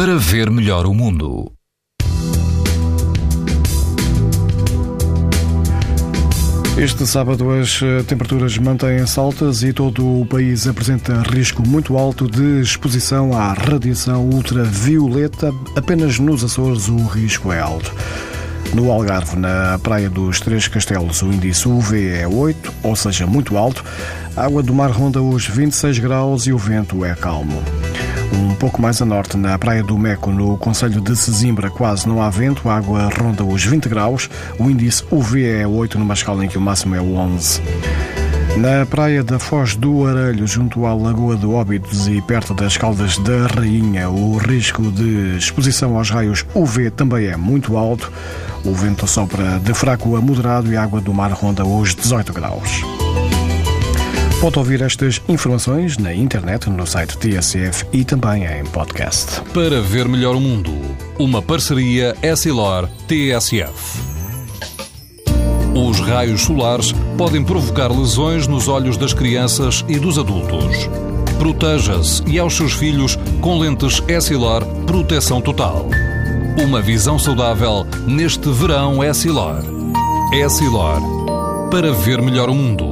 para ver melhor o mundo. Este sábado as eh, temperaturas mantêm-se altas e todo o país apresenta risco muito alto de exposição à radiação ultravioleta. Apenas nos Açores o risco é alto. No Algarve, na Praia dos Três Castelos, o índice UV é 8, ou seja, muito alto. A água do mar ronda os 26 graus e o vento é calmo. Um pouco mais a norte, na Praia do Meco, no Conselho de Sesimbra, quase não há vento, a água ronda os 20 graus, o índice UV é 8, numa escala em que o máximo é 11. Na praia da Foz do Arelho, junto à Lagoa de Óbidos e perto das Caldas da Rainha, o risco de exposição aos raios UV também é muito alto. O vento sopra de fraco a moderado e a água do mar ronda os 18 graus. Pode ouvir estas informações na internet, no site TSF e também em podcast. Para ver melhor o mundo, uma parceria Essilor-TSF. Os raios solares podem provocar lesões nos olhos das crianças e dos adultos. Proteja-se e aos seus filhos com lentes Essilor Proteção Total. Uma visão saudável neste verão Essilor. Essilor. Para ver melhor o mundo.